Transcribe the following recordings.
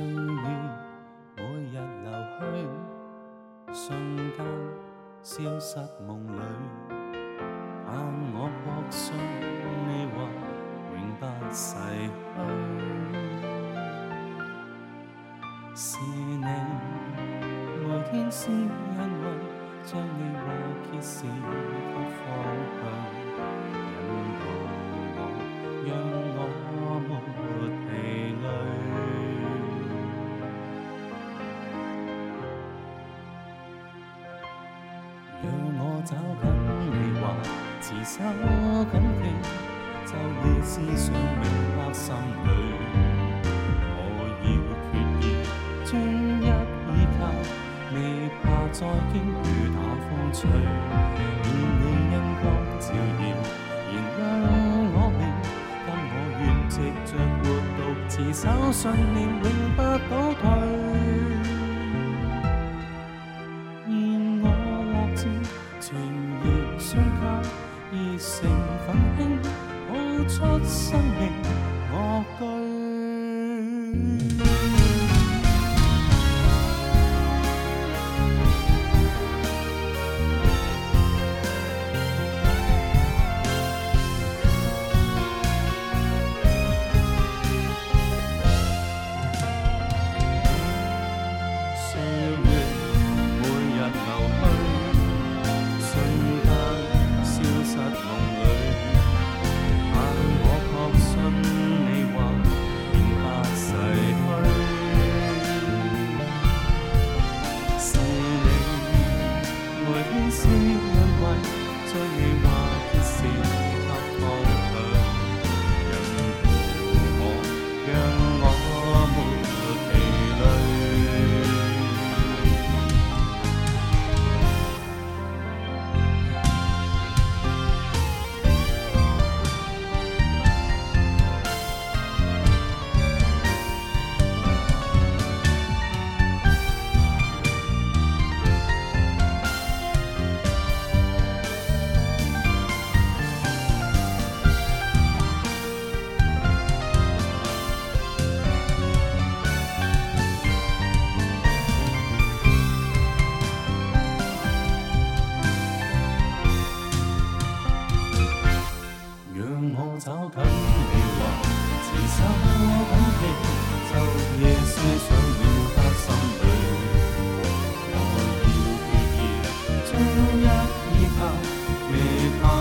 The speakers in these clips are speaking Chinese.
岁月每日流去，瞬间消失梦里，盼我确信你或永不逝去。是你，每天是因为将你和结识。找緊你話，持守緊記，就以思想永刻心里。我要決意忠一依靠，未怕再經雨打風吹。愿你恩光照耀，燃亮我面，但我願藉着活，獨自守信念，永不倒退。出生命。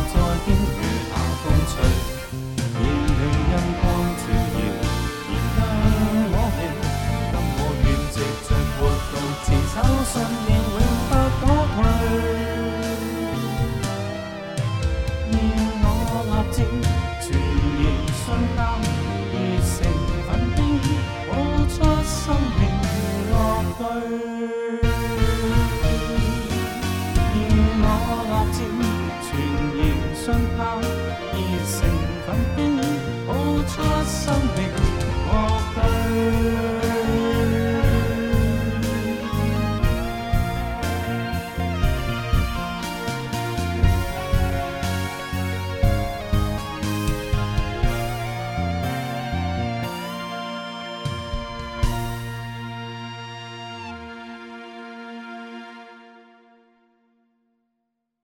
再经月冷风吹，遠處阴光照耀，燃燈我命，給我愿食，着活到自抽身。奔跑，一次。